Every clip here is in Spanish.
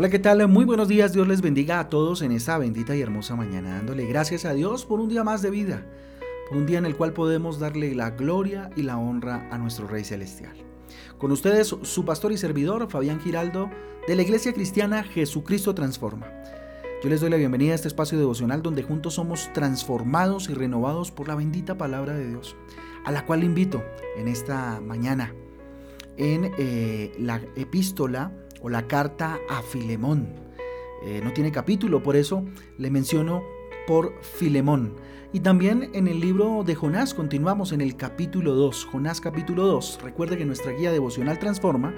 Hola, ¿qué tal? Muy buenos días. Dios les bendiga a todos en esta bendita y hermosa mañana, dándole gracias a Dios por un día más de vida, por un día en el cual podemos darle la gloria y la honra a nuestro Rey Celestial. Con ustedes, su pastor y servidor, Fabián Giraldo, de la Iglesia Cristiana Jesucristo Transforma. Yo les doy la bienvenida a este espacio devocional donde juntos somos transformados y renovados por la bendita palabra de Dios, a la cual invito en esta mañana en eh, la epístola o la carta a Filemón. Eh, no tiene capítulo, por eso le menciono por Filemón. Y también en el libro de Jonás continuamos en el capítulo 2, Jonás capítulo 2. Recuerde que nuestra guía devocional transforma.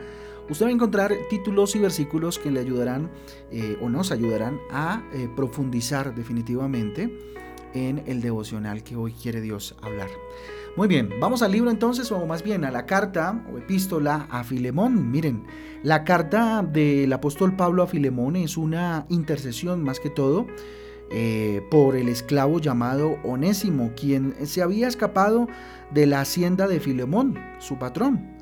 Usted va a encontrar títulos y versículos que le ayudarán eh, o nos ayudarán a eh, profundizar definitivamente en el devocional que hoy quiere Dios hablar. Muy bien, vamos al libro entonces, o más bien a la carta o epístola a Filemón. Miren, la carta del apóstol Pablo a Filemón es una intercesión más que todo eh, por el esclavo llamado Onésimo, quien se había escapado de la hacienda de Filemón, su patrón.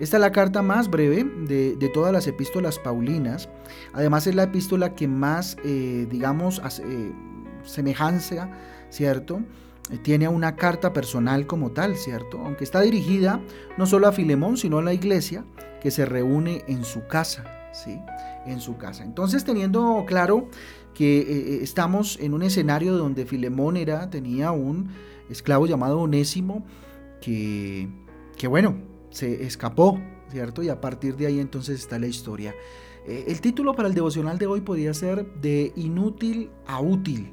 Esta es la carta más breve de, todas las epístolas paulinas. Además es la epístola que más, eh, digamos, eh, semejanza, ¿cierto? Eh, tiene una carta personal como tal, ¿cierto? Aunque está dirigida no solo a Filemón, sino a la iglesia que se reúne en su casa, ¿sí? En su casa. Entonces, teniendo claro que eh, eh, estamos en un escenario donde Filemón era, tenía un esclavo llamado Onésimo, que, que bueno, se escapó, ¿cierto? Y a partir de ahí entonces está la historia. el título para el devocional de hoy podría ser de inútil a útil,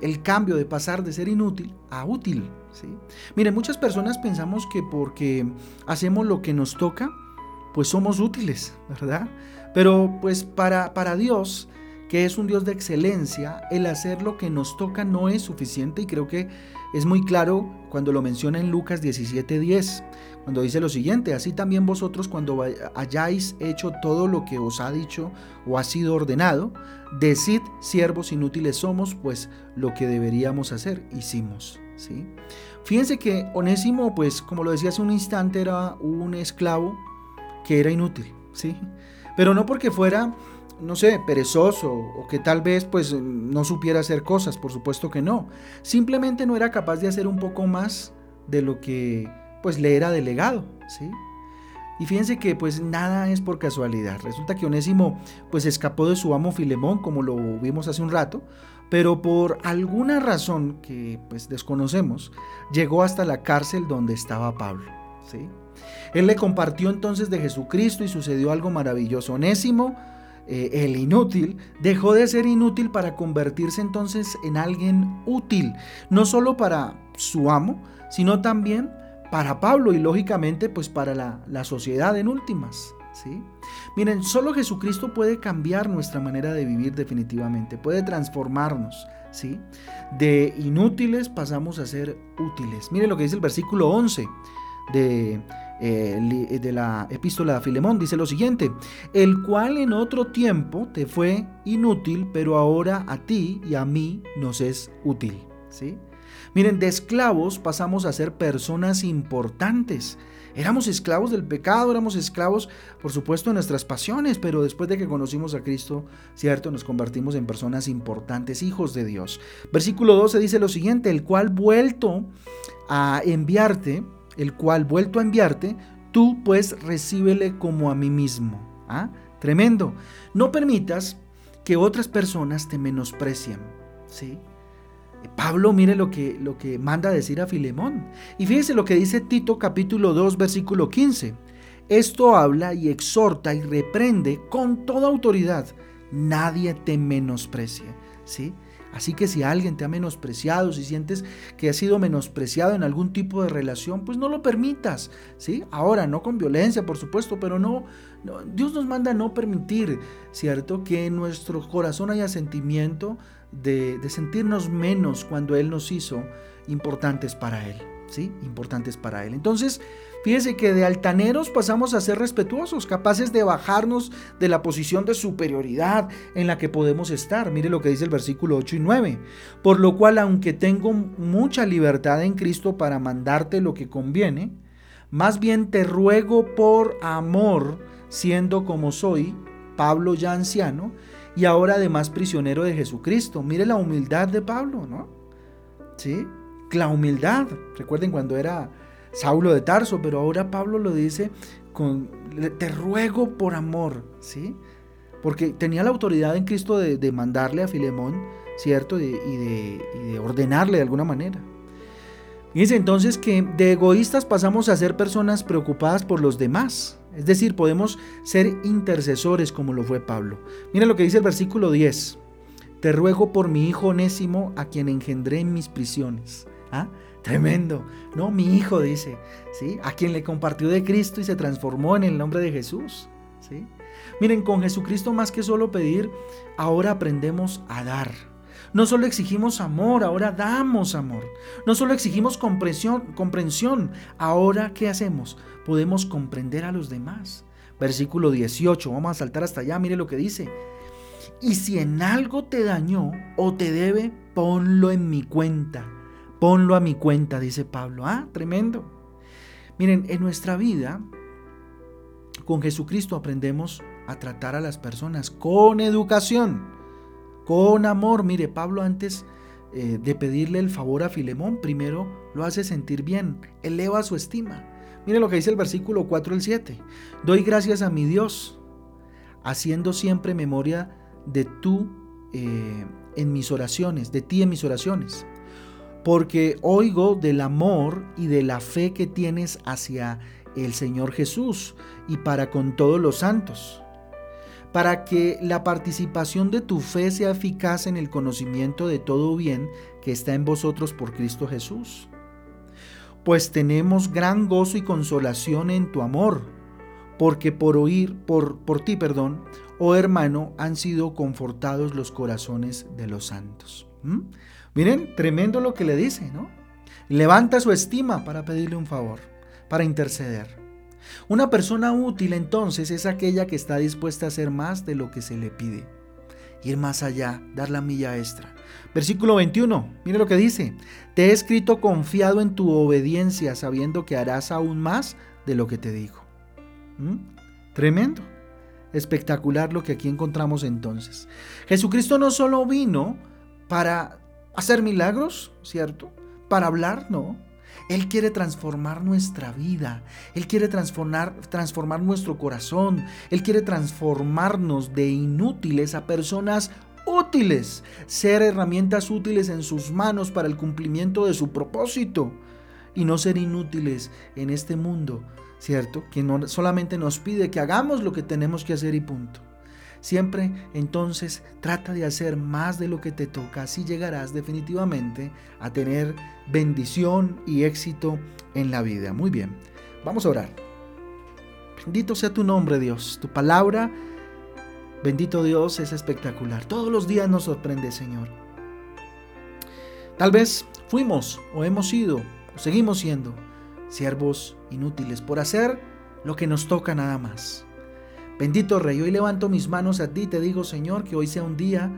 el cambio de pasar de ser inútil a útil, ¿sí? Miren, muchas personas pensamos que porque hacemos lo que nos toca, pues somos útiles, ¿verdad? Pero pues para, para Dios, que es un Dios de excelencia, el hacer lo que nos toca no es suficiente y creo que es muy claro cuando lo menciona en Lucas 17:10, cuando dice lo siguiente, así también vosotros cuando hayáis hecho todo lo que os ha dicho o ha sido ordenado, decid siervos inútiles somos, pues lo que deberíamos hacer hicimos. ¿sí? Fíjense que Onésimo, pues como lo decía hace un instante, era un esclavo que era inútil, ¿sí? Pero no porque fuera no sé, perezoso o que tal vez pues no supiera hacer cosas, por supuesto que no. Simplemente no era capaz de hacer un poco más de lo que pues le era delegado, ¿sí? Y fíjense que pues nada es por casualidad. Resulta que Onésimo pues escapó de su amo Filemón, como lo vimos hace un rato, pero por alguna razón que pues desconocemos, llegó hasta la cárcel donde estaba Pablo, ¿sí? Él le compartió entonces de Jesucristo y sucedió algo maravilloso. Onésimo eh, el inútil, dejó de ser inútil para convertirse entonces en alguien útil, no solo para su amo, sino también para Pablo y lógicamente pues para la, sociedad en últimas. ¿sí? Miren, solo Jesucristo puede cambiar nuestra manera de vivir definitivamente, puede transformarnos. ¿sí? De inútiles pasamos a ser útiles. Miren lo que dice el versículo 11 de eh, de la epístola de Filemón, dice lo siguiente, el cual en otro tiempo te fue inútil, pero ahora a ti y a mí nos es útil. ¿sí? Miren, de esclavos pasamos a ser personas importantes. Éramos esclavos del pecado, éramos esclavos, por supuesto, de nuestras pasiones, pero después de que conocimos a Cristo, cierto, nos convertimos en personas importantes, hijos de Dios. Versículo 12 dice lo siguiente, el cual vuelto a enviarte, el cual vuelto a enviarte, tú pues recíbele como a mí mismo. ¿Ah? Tremendo. No permitas que otras personas te menosprecien. ¿sí? Pablo mire lo que, lo que manda decir a Filemón. Y fíjese lo que dice Tito capítulo 2 versículo 15. Esto habla y exhorta y reprende con toda autoridad. Nadie te menosprecie. ¿sí? Así que si alguien te ha menospreciado, si sientes que has sido menospreciado en algún tipo de relación, pues no lo permitas, ¿sí? Ahora, no con violencia, por supuesto, pero no, Dios nos manda a no permitir, ¿cierto? Que en nuestro corazón haya sentimiento de, de sentirnos menos cuando Él nos hizo importantes para Él, Importantes para Él. Entonces, Fíjese que de altaneros pasamos a ser respetuosos, capaces de bajarnos de la posición de superioridad en la que podemos estar. Mire lo que dice el versículo 8 y 9. Por lo cual, aunque tengo mucha libertad en Cristo para mandarte lo que conviene, más bien te ruego por amor, siendo como soy, Pablo ya anciano y ahora además prisionero de Jesucristo. Mire la humildad de Pablo, ¿no? ¿Sí? La humildad. Recuerden cuando era Saulo de Tarso, pero ahora Pablo lo dice con, te ruego por amor, ¿sí? Porque tenía la autoridad en Cristo de, mandarle a Filemón, ¿cierto? y, de, y de ordenarle de alguna manera. Fíjense entonces que de egoístas pasamos a ser personas preocupadas por los demás. Es decir, podemos ser intercesores como lo fue Pablo. Mira lo que dice el versículo 10. Te ruego por mi hijo onésimo a quien engendré en mis prisiones. Tremendo. No, mi hijo dice, ¿sí? A quien le compartió de Cristo y se transformó en el nombre de Jesús, ¿sí? Miren, con Jesucristo más que solo pedir, ahora aprendemos a dar. No solo exigimos amor, ahora damos amor. No solo exigimos comprensión, comprensión, ahora ¿qué hacemos? Podemos comprender a los demás. Versículo 18, vamos a saltar hasta allá, mire lo que dice. Y si en algo te dañó o te debe, ponlo en mi cuenta. Ponlo a mi cuenta, dice Pablo. Ah, tremendo. Miren, en nuestra vida, con Jesucristo aprendemos a tratar a las personas con educación con amor. Mire, Pablo antes eh, de pedirle el favor a Filemón, primero lo hace sentir bien, eleva su estima. Mire lo que dice el versículo 4 al 7. Doy gracias a mi Dios, haciendo siempre memoria de tú eh, en mis oraciones, de ti en mis oraciones, porque oigo del amor y de la fe que tienes hacia el Señor Jesús y para con todos los santos para que la participación de tu fe sea eficaz en el conocimiento de todo bien que está en vosotros por Cristo Jesús. Pues tenemos gran gozo y consolación en tu amor, porque por oír, por, por ti, perdón, oh hermano, han sido confortados los corazones de los santos. ¿Mm? Miren, tremendo lo que le dice, ¿no? Levanta su estima para pedirle un favor, para interceder. Una persona útil entonces es aquella que está dispuesta a hacer más de lo que se le pide. Ir más allá, dar la milla extra. Versículo 21, mire lo que dice. Te he escrito confiado en tu obediencia, sabiendo que harás aún más de lo que te digo. ¿Mm? Tremendo. Espectacular lo que aquí encontramos entonces. Jesucristo no solo vino para hacer milagros, ¿cierto? Para hablar, no. Él quiere transformar nuestra vida. Él quiere transformar, transformar nuestro corazón. Él quiere transformarnos de inútiles a personas útiles. Ser herramientas útiles en sus manos para el cumplimiento de su propósito. Y no ser inútiles en este mundo, ¿cierto? Que no solamente nos pide que hagamos lo que tenemos que hacer y punto. Siempre entonces trata de hacer más de lo que te toca, así llegarás definitivamente a tener bendición y éxito en la vida. Muy bien, vamos a orar. Bendito sea tu nombre Dios, tu palabra, bendito Dios, es espectacular. Todos los días nos sorprende Señor. Tal vez fuimos o hemos sido o seguimos siendo siervos inútiles por hacer lo que nos toca nada más. Bendito Rey, hoy levanto mis manos a ti te digo, Señor, que hoy sea un día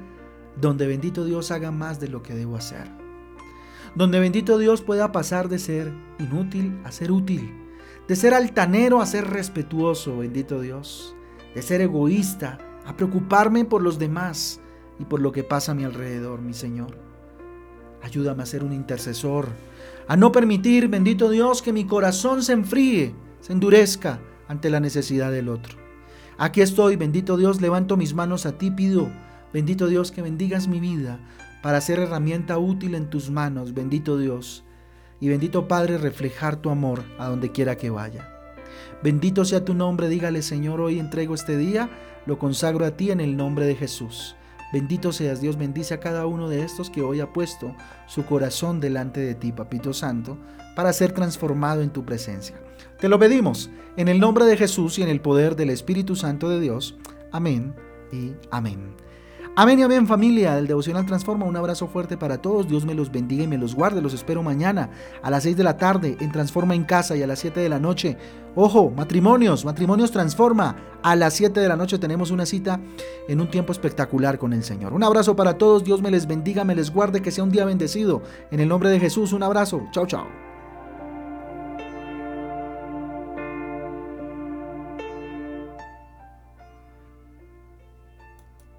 donde bendito Dios haga más de lo que debo hacer. Donde bendito Dios pueda pasar de ser inútil a ser útil, de ser altanero a ser respetuoso, bendito Dios, de ser egoísta a preocuparme por los demás y por lo que pasa a mi alrededor, mi Señor. Ayúdame a ser un intercesor, a no permitir, bendito Dios, que mi corazón se enfríe, se endurezca ante la necesidad del otro. Aquí estoy, bendito Dios, levanto mis manos a ti, pido, bendito Dios, que bendigas mi vida para ser herramienta útil en tus manos, bendito Dios. Y bendito Padre, reflejar tu amor a donde quiera que vaya. Bendito sea tu nombre, dígale Señor, hoy entrego este día, lo consagro a ti en el nombre de Jesús. Bendito seas Dios, bendice a cada uno de estos que hoy ha puesto su corazón delante de ti, Papito Santo, para ser transformado en tu presencia. Te lo pedimos en el nombre de Jesús y en el poder del Espíritu Santo de Dios. Amén y amén. Amén y amén familia del Devocional Transforma. Un abrazo fuerte para todos. Dios me los bendiga y me los guarde. Los espero mañana a las 6 de la tarde en Transforma en Casa y a las 7 de la noche. Ojo, matrimonios, matrimonios Transforma. A las 7 de la noche tenemos una cita en un tiempo espectacular con el Señor. Un abrazo para todos. Dios me les bendiga, me les guarde, que sea un día bendecido. En el nombre de Jesús, un abrazo. Chao, chao.